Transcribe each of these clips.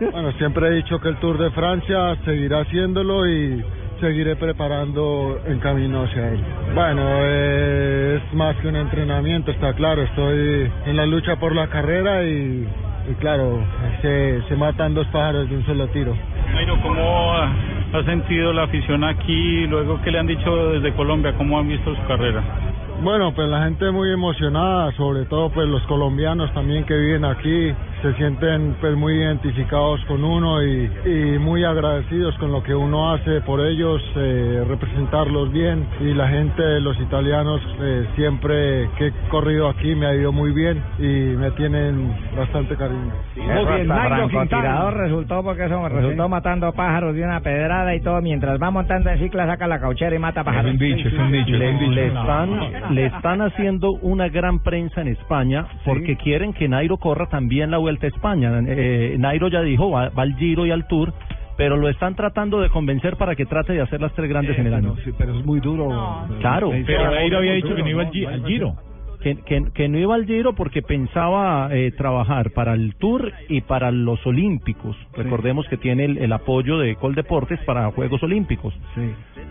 Bueno, siempre he dicho que el Tour de Francia seguirá haciéndolo y seguiré preparando en camino hacia él. Bueno, eh, es más que un entrenamiento, está claro. Estoy en la lucha por la carrera y, y claro, se, se matan dos pájaros de un solo tiro. Nairo, ¿cómo ha sentido la afición aquí? Luego, ¿qué le han dicho desde Colombia? ¿Cómo han visto su carrera? Bueno, pues la gente muy emocionada, sobre todo pues los colombianos también que viven aquí, se sienten pues muy identificados con uno y, y muy agradecidos con lo que uno hace por ellos, eh, representarlos bien y la gente, los italianos, eh, siempre que he corrido aquí me ha ido muy bien y me tienen bastante cariño. Muy bien, resultó porque eso resultó matando pájaros de una pedrada y todo. Mientras va montando en cicla, saca la cauchera y mata pájaros. Es un dicho, es un dicho. Le, le están, le están haciendo una gran prensa en España porque quieren que Nairo corra también la Vuelta a España. Eh, Nairo ya dijo, va, va al Giro y al Tour, pero lo están tratando de convencer para que trate de hacer las tres grandes en el año. Sí, pero es muy duro. Claro. Pero Nairo había dicho que no iba al Gi- al Giro. Que, que, que no iba al Giro porque pensaba eh, trabajar para el Tour y para los Olímpicos. Recordemos que tiene el, el apoyo de Coldeportes para Juegos Olímpicos.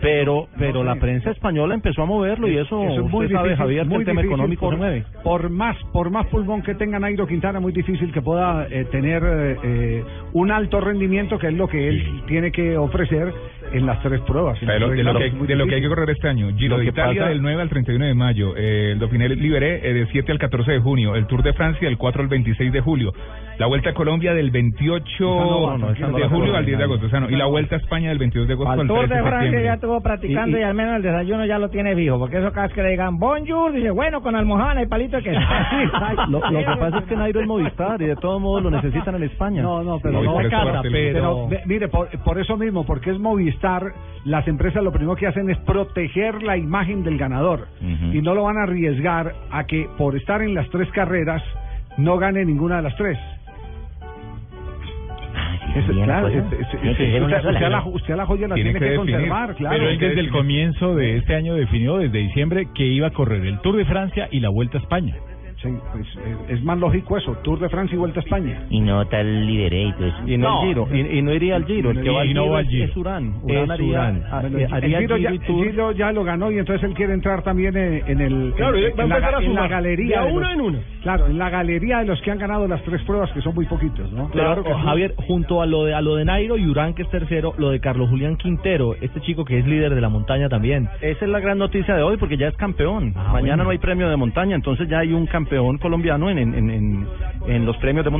Pero pero la prensa española empezó a moverlo y eso, Eso es muy usted sabe, Javier, que muy el tema económico por, se mueve. por más por más pulmón que tenga Nairo Quintana, muy difícil que pueda eh, tener eh, eh, un alto rendimiento, que es lo que él tiene que ofrecer en las tres pruebas. De lo, de lo que, hay- de lo que hay que correr este año. Giro Lo de que Italia pasa- del 9 al 31 de mayo. Eh, el Dauphiné Liberé eh, del 7 al 14 de junio. El Tour de Francia del 4 al 26 de julio. La Vuelta a Colombia del 28 no, no, no de julio al 10 de agosto. esa no. Y la Vuelta a España del 22 de agosto Al al Tour 13 de de Francia septiembre. ya estuvo practicando y, al menos el desayuno ya lo tiene fijo, porque eso cada vez que le digan bonjour, dice bueno, con almohada y palito de queso. Lo, lo que pasa es que Nairo es Movistar y de todos modos lo necesitan en España. No, no, pero No, el- pero mire, por, por eso mismo, porque es Movistar, las empresas lo primero que hacen es proteger la imagen del ganador y no lo van a arriesgar a que por estar en las tres carreras no gane ninguna de las tres. Usted, la, usted a la joya la Tiene tiene, que que, conservar, claro. Pero él desde el comienzo de este año definió, desde diciembre, que iba a correr el Tour de Francia y la Vuelta a España. Sí, pues, es, es más lógico eso, Tour de Francia y Vuelta a España. Y no tal lideré y todo eso. Y no, No. el Giro, y, y no iría al Giro, el que Y va al no Giro, va al es- Giro. es Urán. Es Urán haría, Urán. ha- Bueno, eh, el, haría Giro ya, Giro y el. Giro ya lo ganó y entonces él quiere entrar también en, en el Claro, en, va a en la, empezar a en la sumar. galería De a de uno los- en uno. claro en la galería de los que han ganado las tres pruebas que son muy poquitos no Claro, Pero, Javier, junto a lo de a lo de Nairo y Urán, que es tercero, lo de Carlos Julián Quintero, este chico que es líder de la montaña también. Esa es la gran noticia de hoy porque ya es campeón. Ah, Mañana bueno. no hay premio de montaña, entonces ya hay un campeón colombiano en, en, en, en los premios de.